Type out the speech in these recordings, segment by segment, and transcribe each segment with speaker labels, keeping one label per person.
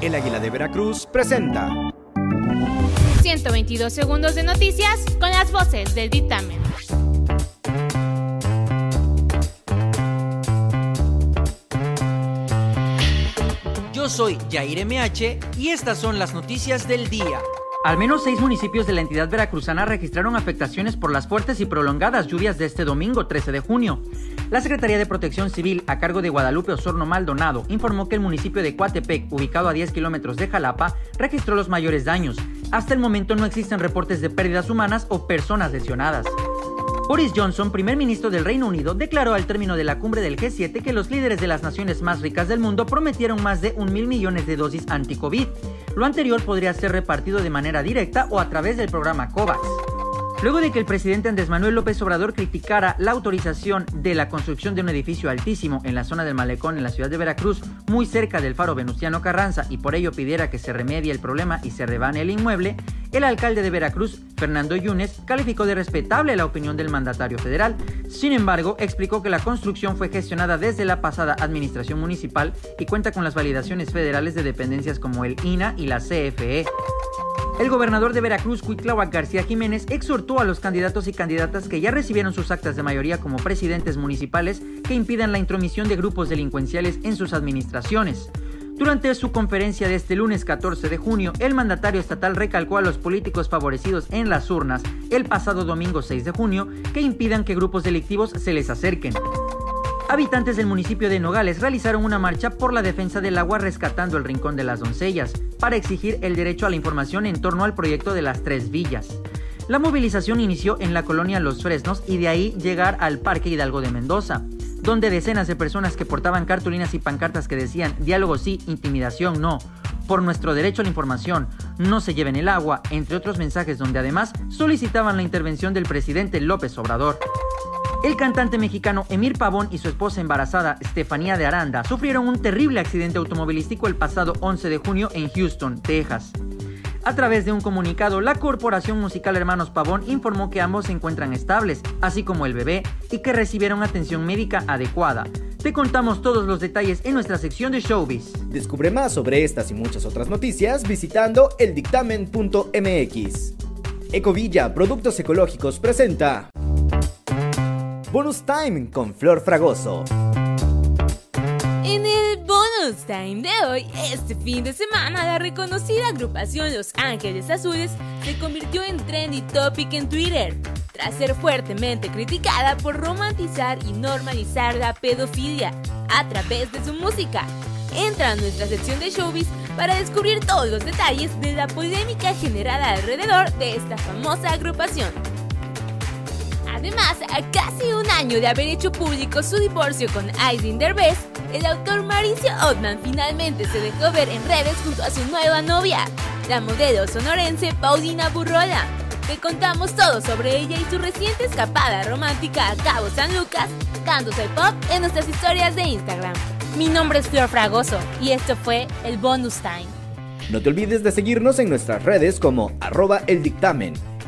Speaker 1: El Águila de Veracruz presenta
Speaker 2: 122 segundos de noticias con las voces del dictamen.
Speaker 3: Yo soy Jair MH y estas son las noticias del día.
Speaker 4: Al menos seis municipios de la entidad veracruzana registraron afectaciones por las fuertes y prolongadas lluvias de este domingo 13 de junio. La Secretaría de Protección Civil, a cargo de Guadalupe Osorno Maldonado, informó que el municipio de Coatepec, ubicado a 10 kilómetros de Jalapa, registró los mayores daños. Hasta el momento no existen reportes de pérdidas humanas o personas lesionadas. Boris Johnson, primer ministro del Reino Unido, declaró al término de la cumbre del G7 que los líderes de las naciones más ricas del mundo prometieron más de un mil millones de dosis anti-COVID. Lo anterior podría ser repartido de manera directa o a través del programa COVAX. Luego de que el presidente Andrés Manuel López Obrador criticara la autorización de la construcción de un edificio altísimo en la zona del Malecón en la ciudad de Veracruz, muy cerca del faro Venustiano Carranza, y por ello pidiera que se remedie el problema y se rebane el inmueble, el alcalde de Veracruz, Fernando Yunes, calificó de respetable la opinión del mandatario federal. Sin embargo, explicó que la construcción fue gestionada desde la pasada administración municipal y cuenta con las validaciones federales de dependencias como el INA y la CFE. El gobernador de Veracruz, Cuitláhuac García Jiménez, exhortó a los candidatos y candidatas que ya recibieron sus actas de mayoría como presidentes municipales que impidan la intromisión de grupos delincuenciales en sus administraciones. Durante su conferencia de este lunes 14 de junio, el mandatario estatal recalcó a los políticos favorecidos en las urnas el pasado domingo 6 de junio que impidan que grupos delictivos se les acerquen. Habitantes del municipio de Nogales realizaron una marcha por la defensa del agua rescatando el Rincón de las Doncellas para exigir el derecho a la información en torno al proyecto de las tres villas. La movilización inició en la colonia Los Fresnos y de ahí llegar al Parque Hidalgo de Mendoza, donde decenas de personas que portaban cartulinas y pancartas que decían diálogo sí, intimidación no, por nuestro derecho a la información, no se lleven el agua, entre otros mensajes donde además solicitaban la intervención del presidente López Obrador. El cantante mexicano Emir Pavón y su esposa embarazada Estefanía de Aranda sufrieron un terrible accidente automovilístico el pasado 11 de junio en Houston, Texas. A través de un comunicado, la Corporación Musical Hermanos Pavón informó que ambos se encuentran estables, así como el bebé, y que recibieron atención médica adecuada. Te contamos todos los detalles en nuestra sección de Showbiz.
Speaker 1: Descubre más sobre estas y muchas otras noticias visitando eldictamen.mx. Ecovilla Productos Ecológicos presenta Bonus Time con Flor Fragoso.
Speaker 2: En el bonus time de hoy, este fin de semana, la reconocida agrupación Los Ángeles Azules se convirtió en trendy topic en Twitter, tras ser fuertemente criticada por romantizar y normalizar la pedofilia a través de su música. Entra a nuestra sección de showbiz para descubrir todos los detalles de la polémica generada alrededor de esta famosa agrupación. Además, a casi un año de haber hecho público su divorcio con Aydin Derbez, el autor Mauricio Ottman finalmente se dejó ver en redes junto a su nueva novia, la modelo sonorense Paulina Burrola. Te contamos todo sobre ella y su reciente escapada romántica a Cabo San Lucas, el pop en nuestras historias de Instagram. Mi nombre es Flor Fragoso y esto fue el Bonus Time.
Speaker 1: No te olvides de seguirnos en nuestras redes como arroba el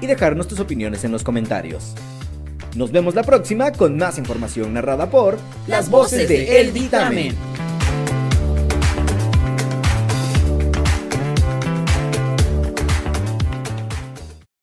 Speaker 1: y dejarnos tus opiniones en los comentarios. Nos vemos la próxima con más información narrada por
Speaker 3: Las voces de El Dictamen.